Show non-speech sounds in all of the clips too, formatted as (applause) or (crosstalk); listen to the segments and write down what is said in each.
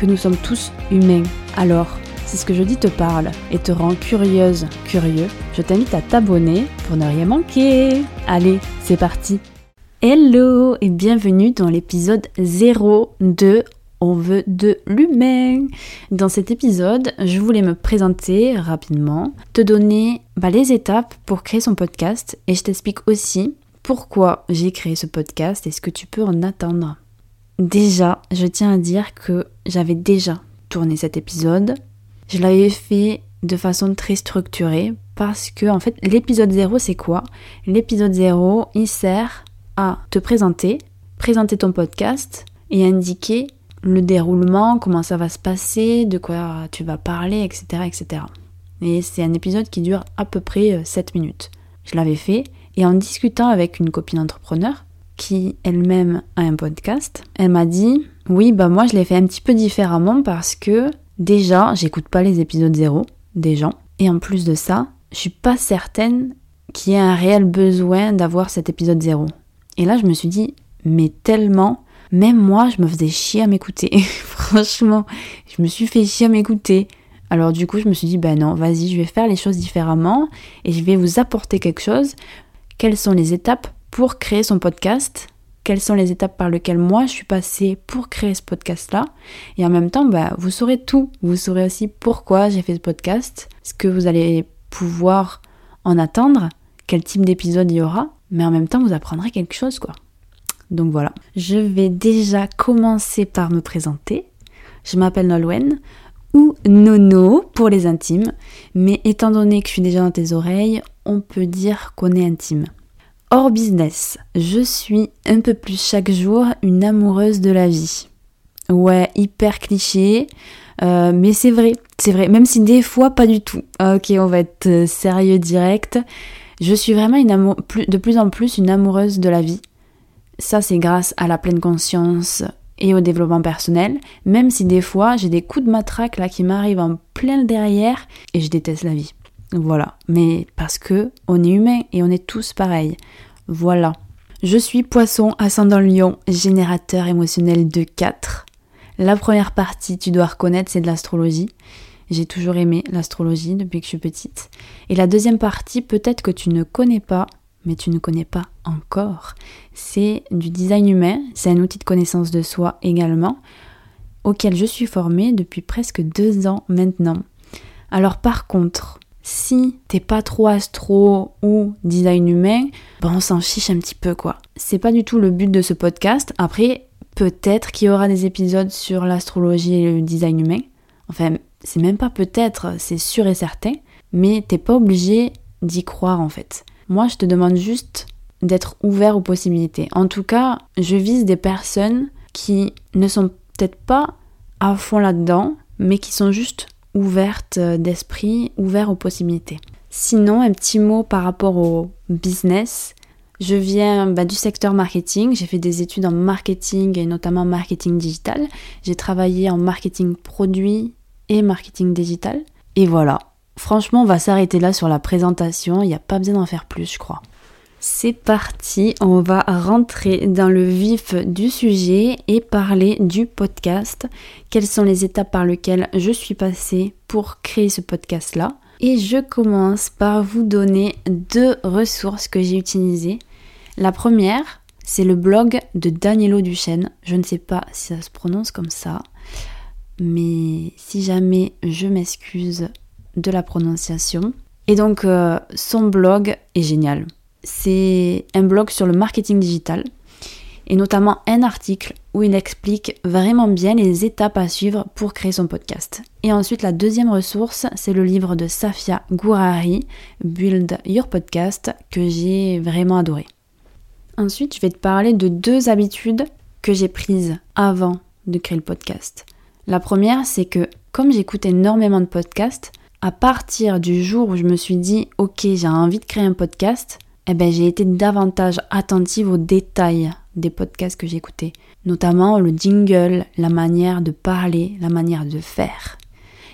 que nous sommes tous humains. Alors, si ce que je dis te parle et te rend curieuse, curieux, je t'invite à t'abonner pour ne rien manquer. Allez, c'est parti Hello et bienvenue dans l'épisode 0 de On veut de l'humain. Dans cet épisode, je voulais me présenter rapidement, te donner bah, les étapes pour créer son podcast et je t'explique aussi pourquoi j'ai créé ce podcast et ce que tu peux en attendre. Déjà, je tiens à dire que j'avais déjà tourné cet épisode. Je l'avais fait de façon très structurée parce que en fait l'épisode 0 c'est quoi? L'épisode 0 il sert à te présenter, présenter ton podcast et indiquer le déroulement, comment ça va se passer, de quoi tu vas parler, etc. etc. Et c'est un épisode qui dure à peu près 7 euh, minutes. Je l'avais fait et en discutant avec une copine entrepreneur, qui elle-même a un podcast, elle m'a dit oui bah moi je l'ai fait un petit peu différemment parce que déjà j'écoute pas les épisodes zéro des gens. Et en plus de ça je suis pas certaine qu'il y ait un réel besoin d'avoir cet épisode zéro. Et là je me suis dit mais tellement même moi je me faisais chier à m'écouter. (laughs) Franchement je me suis fait chier à m'écouter. Alors du coup je me suis dit ben non vas-y je vais faire les choses différemment et je vais vous apporter quelque chose. Quelles sont les étapes pour créer son podcast, quelles sont les étapes par lesquelles moi je suis passée pour créer ce podcast-là? Et en même temps, bah, vous saurez tout. Vous saurez aussi pourquoi j'ai fait ce podcast, ce que vous allez pouvoir en attendre, quel type d'épisode il y aura. Mais en même temps, vous apprendrez quelque chose, quoi. Donc voilà. Je vais déjà commencer par me présenter. Je m'appelle Nolwenn ou Nono pour les intimes. Mais étant donné que je suis déjà dans tes oreilles, on peut dire qu'on est intime. Hors business, je suis un peu plus chaque jour une amoureuse de la vie. Ouais, hyper cliché, euh, mais c'est vrai, c'est vrai, même si des fois pas du tout. Ok, on va être euh, sérieux direct. Je suis vraiment une de plus en plus une amoureuse de la vie. Ça, c'est grâce à la pleine conscience et au développement personnel, même si des fois j'ai des coups de matraque là qui m'arrivent en plein derrière et je déteste la vie. Voilà. Mais parce que on est humain et on est tous pareils. Voilà. Je suis poisson ascendant lion, générateur émotionnel de 4. La première partie, tu dois reconnaître, c'est de l'astrologie. J'ai toujours aimé l'astrologie depuis que je suis petite. Et la deuxième partie, peut-être que tu ne connais pas, mais tu ne connais pas encore. C'est du design humain, c'est un outil de connaissance de soi également, auquel je suis formée depuis presque deux ans maintenant. Alors par contre, si t'es pas trop astro ou design humain, ben on s'en fiche un petit peu quoi. C'est pas du tout le but de ce podcast. Après, peut-être qu'il y aura des épisodes sur l'astrologie et le design humain. Enfin, c'est même pas peut-être, c'est sûr et certain. Mais t'es pas obligé d'y croire en fait. Moi, je te demande juste d'être ouvert aux possibilités. En tout cas, je vise des personnes qui ne sont peut-être pas à fond là-dedans, mais qui sont juste ouverte d'esprit, ouverte aux possibilités. Sinon, un petit mot par rapport au business. Je viens bah, du secteur marketing, j'ai fait des études en marketing et notamment marketing digital. J'ai travaillé en marketing produit et marketing digital. Et voilà, franchement, on va s'arrêter là sur la présentation, il n'y a pas besoin d'en faire plus, je crois. C'est parti, on va rentrer dans le vif du sujet et parler du podcast. Quelles sont les étapes par lesquelles je suis passée pour créer ce podcast-là? Et je commence par vous donner deux ressources que j'ai utilisées. La première, c'est le blog de Danielo Duchesne. Je ne sais pas si ça se prononce comme ça, mais si jamais je m'excuse de la prononciation. Et donc, euh, son blog est génial c'est un blog sur le marketing digital et notamment un article où il explique vraiment bien les étapes à suivre pour créer son podcast. Et ensuite, la deuxième ressource, c'est le livre de Safia Gourari, Build Your Podcast, que j'ai vraiment adoré. Ensuite, je vais te parler de deux habitudes que j'ai prises avant de créer le podcast. La première, c'est que comme j'écoute énormément de podcasts, à partir du jour où je me suis dit ok j'ai envie de créer un podcast, eh ben, j'ai été davantage attentive aux détails des podcasts que j'écoutais, notamment le jingle, la manière de parler, la manière de faire.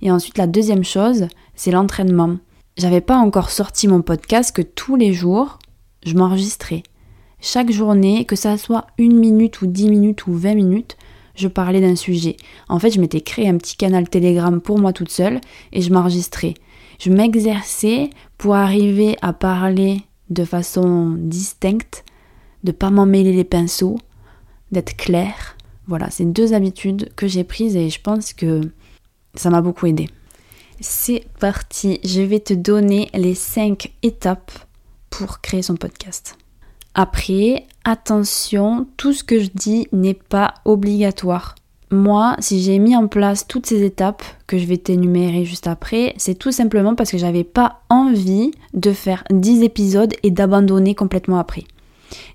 Et ensuite la deuxième chose, c'est l'entraînement. J'avais pas encore sorti mon podcast que tous les jours, je m'enregistrais. Chaque journée, que ça soit une minute ou dix minutes ou vingt minutes, je parlais d'un sujet. En fait, je m'étais créé un petit canal Telegram pour moi toute seule et je m'enregistrais. Je m'exerçais pour arriver à parler de façon distincte, de pas m'emmêler les pinceaux, d'être clair. Voilà, c'est deux habitudes que j'ai prises et je pense que ça m'a beaucoup aidé. C'est parti, je vais te donner les cinq étapes pour créer son podcast. Après, attention, tout ce que je dis n'est pas obligatoire. Moi, si j'ai mis en place toutes ces étapes que je vais t'énumérer juste après, c'est tout simplement parce que j'avais pas envie de faire 10 épisodes et d'abandonner complètement après.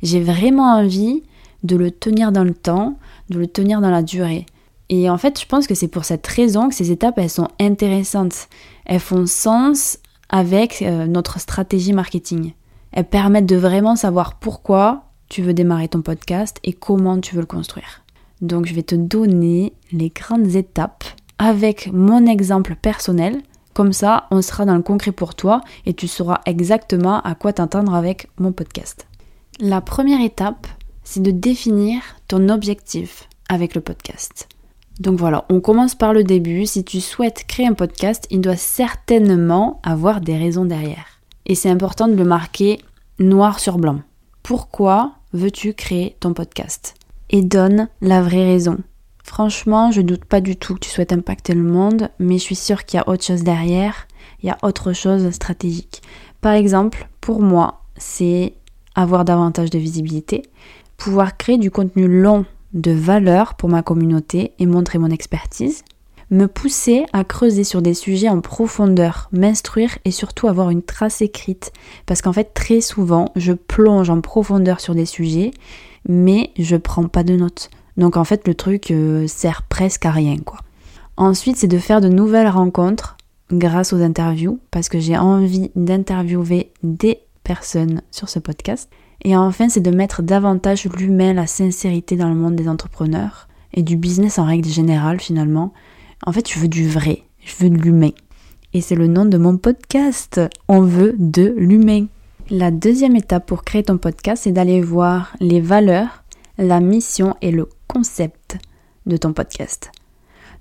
J'ai vraiment envie de le tenir dans le temps, de le tenir dans la durée. Et en fait, je pense que c'est pour cette raison que ces étapes, elles sont intéressantes. Elles font sens avec euh, notre stratégie marketing. Elles permettent de vraiment savoir pourquoi tu veux démarrer ton podcast et comment tu veux le construire. Donc je vais te donner les grandes étapes avec mon exemple personnel. Comme ça, on sera dans le concret pour toi et tu sauras exactement à quoi t'entendre avec mon podcast. La première étape, c'est de définir ton objectif avec le podcast. Donc voilà, on commence par le début. Si tu souhaites créer un podcast, il doit certainement avoir des raisons derrière. Et c'est important de le marquer noir sur blanc. Pourquoi veux-tu créer ton podcast? Et donne la vraie raison. Franchement, je doute pas du tout que tu souhaites impacter le monde, mais je suis sûre qu'il y a autre chose derrière, il y a autre chose stratégique. Par exemple, pour moi, c'est avoir davantage de visibilité, pouvoir créer du contenu long de valeur pour ma communauté et montrer mon expertise, me pousser à creuser sur des sujets en profondeur, m'instruire et surtout avoir une trace écrite. Parce qu'en fait, très souvent, je plonge en profondeur sur des sujets, mais je prends pas de notes. Donc en fait, le truc euh, sert presque à rien, quoi. Ensuite, c'est de faire de nouvelles rencontres grâce aux interviews, parce que j'ai envie d'interviewer des personnes sur ce podcast. Et enfin, c'est de mettre davantage l'humain, la sincérité dans le monde des entrepreneurs et du business en règle générale finalement, en fait, je veux du vrai, je veux de l'humain. Et c'est le nom de mon podcast. On veut de l'humain. La deuxième étape pour créer ton podcast, c'est d'aller voir les valeurs, la mission et le concept de ton podcast.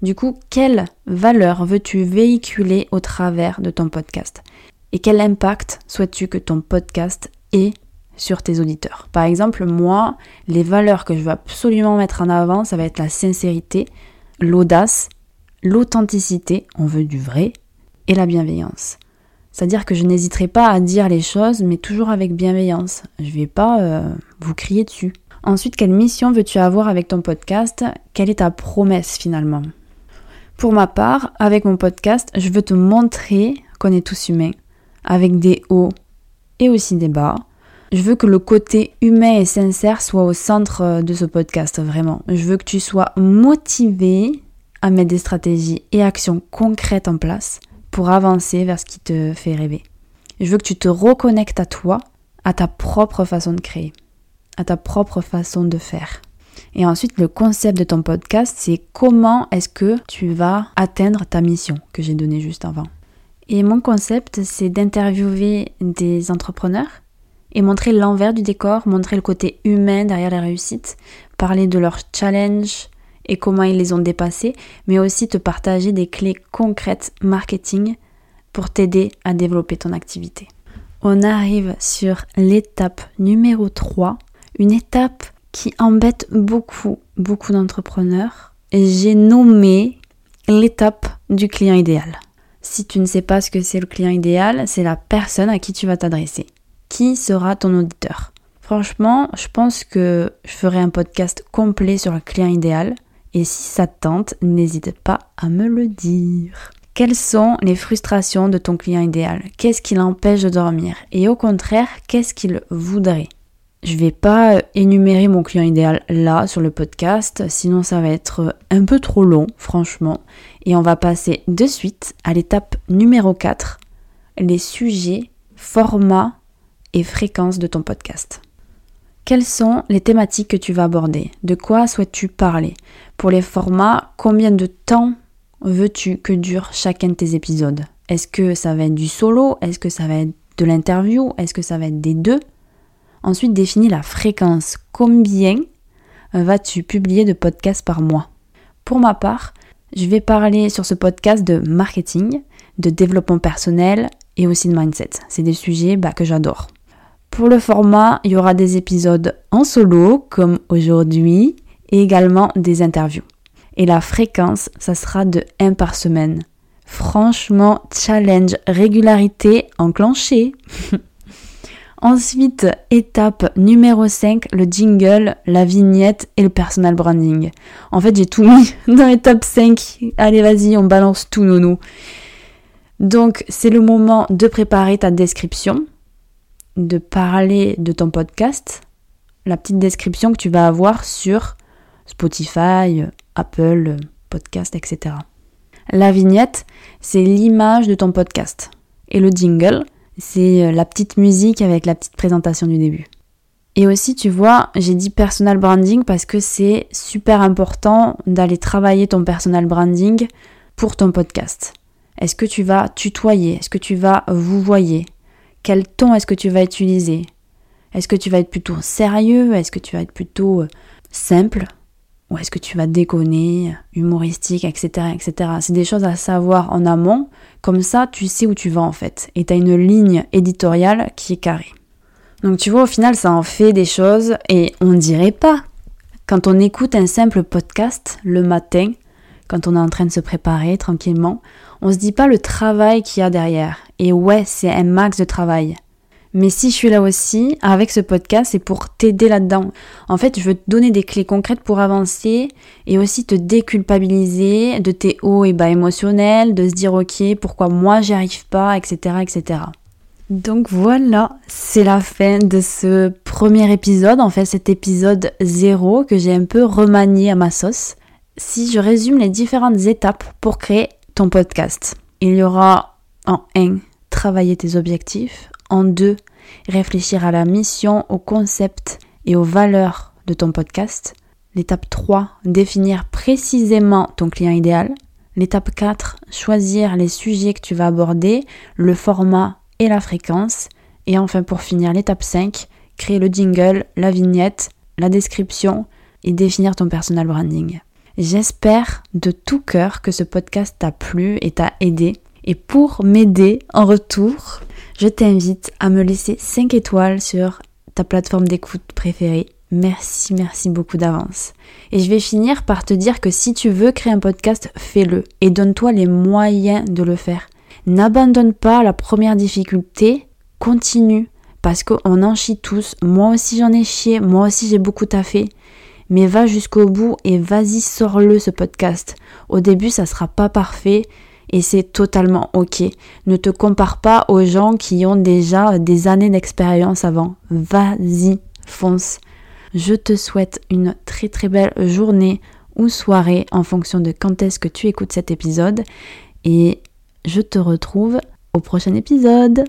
Du coup, quelles valeurs veux-tu véhiculer au travers de ton podcast? Et quel impact souhaites-tu que ton podcast ait sur tes auditeurs? Par exemple, moi, les valeurs que je veux absolument mettre en avant, ça va être la sincérité, l'audace l'authenticité, on veut du vrai, et la bienveillance. C'est-à-dire que je n'hésiterai pas à dire les choses, mais toujours avec bienveillance. Je vais pas euh, vous crier dessus. Ensuite, quelle mission veux-tu avoir avec ton podcast? Quelle est ta promesse finalement? Pour ma part, avec mon podcast, je veux te montrer qu'on est tous humains, avec des hauts et aussi des bas. Je veux que le côté humain et sincère soit au centre euh, de ce podcast, vraiment. Je veux que tu sois motivé à mettre des stratégies et actions concrètes en place pour avancer vers ce qui te fait rêver. Je veux que tu te reconnectes à toi, à ta propre façon de créer, à ta propre façon de faire. Et ensuite, le concept de ton podcast, c'est comment est-ce que tu vas atteindre ta mission que j'ai donnée juste avant. Et mon concept, c'est d'interviewer des entrepreneurs et montrer l'envers du décor, montrer le côté humain derrière la réussite, parler de leurs challenges, et comment ils les ont dépassés, mais aussi te partager des clés concrètes marketing pour t'aider à développer ton activité. On arrive sur l'étape numéro 3, une étape qui embête beaucoup, beaucoup d'entrepreneurs. J'ai nommé l'étape du client idéal. Si tu ne sais pas ce que c'est le client idéal, c'est la personne à qui tu vas t'adresser. Qui sera ton auditeur? Franchement, je pense que je ferai un podcast complet sur le client idéal et si ça te tente, n'hésite pas à me le dire. Quelles sont les frustrations de ton client idéal? Qu'est-ce qui l'empêche de dormir? Et au contraire, qu'est-ce qu'il voudrait? Je vais pas énumérer mon client idéal là sur le podcast, sinon ça va être un peu trop long, franchement. Et on va passer de suite à l'étape numéro 4, les sujets, formats et fréquences de ton podcast. Quelles sont les thématiques que tu vas aborder? De quoi souhaites-tu parler? Pour les formats, combien de temps veux-tu que dure chacun de tes épisodes? Est-ce que ça va être du solo? Est-ce que ça va être de l'interview? Est-ce que ça va être des deux? Ensuite, définis la fréquence. Combien vas-tu publier de podcasts par mois? Pour ma part, je vais parler sur ce podcast de marketing, de développement personnel et aussi de mindset. C'est des sujets bah, que j'adore. Pour le format, il y aura des épisodes en solo comme aujourd'hui et également des interviews. Et la fréquence, ça sera de 1 par semaine. Franchement, challenge, régularité enclenchée. (laughs) Ensuite, étape numéro 5, le jingle, la vignette et le personal branding. En fait, j'ai tout mis (laughs) dans l'étape 5. Allez, vas-y, on balance tout, nono. Donc, c'est le moment de préparer ta description, de parler de ton podcast, la petite description que tu vas avoir sur Spotify, Apple, podcast, etc. La vignette, c'est l'image de ton podcast. Et le jingle, c'est la petite musique avec la petite présentation du début. Et aussi, tu vois, j'ai dit personal branding parce que c'est super important d'aller travailler ton personal branding pour ton podcast. Est-ce que tu vas tutoyer? Est-ce que tu vas vous voyer Quel ton est-ce que tu vas utiliser? Est-ce que tu vas être plutôt sérieux? Est-ce que tu vas être plutôt euh, simple? Ou est-ce que tu vas déconner, humoristique, etc. etc. C'est des choses à savoir en amont, comme ça tu sais où tu vas en fait, et tu as une ligne éditoriale qui est carrée. Donc tu vois, au final, ça en fait des choses, et on dirait pas. Quand on écoute un simple podcast le matin, quand on est en train de se préparer tranquillement, on se dit pas le travail qu'il y a derrière. Et ouais, c'est un max de travail. Mais si je suis là aussi, avec ce podcast, c'est pour t'aider là-dedans. En fait, je veux te donner des clés concrètes pour avancer et aussi te déculpabiliser de tes hauts et bas émotionnels, de se dire ok, pourquoi moi j'y arrive pas, etc., etc. Donc voilà, c'est la fin de ce premier épisode, en fait cet épisode 0 que j'ai un peu remanié à ma sauce. Si je résume les différentes étapes pour créer ton podcast, il y aura en 1 travailler tes objectifs, en deux, réfléchir à la mission, au concept et aux valeurs de ton podcast. L'étape 3, définir précisément ton client idéal. L'étape 4, choisir les sujets que tu vas aborder, le format et la fréquence. Et enfin pour finir, l'étape 5, créer le jingle, la vignette, la description et définir ton personal branding. J'espère de tout cœur que ce podcast t'a plu et t'a aidé. Et pour m'aider en retour, je t'invite à me laisser 5 étoiles sur ta plateforme d'écoute préférée. Merci, merci beaucoup d'avance. Et je vais finir par te dire que si tu veux créer un podcast, fais-le et donne-toi les moyens de le faire. N'abandonne pas la première difficulté, continue parce qu'on en chie tous. Moi aussi j'en ai chié, moi aussi j'ai beaucoup taffé. Mais va jusqu'au bout et vas-y, sors-le ce podcast. Au début, ça sera pas parfait, et c'est totalement ok. Ne te compare pas aux gens qui ont déjà des années d'expérience avant. Vas-y, fonce. Je te souhaite une très très belle journée ou soirée en fonction de quand est-ce que tu écoutes cet épisode et je te retrouve au prochain épisode.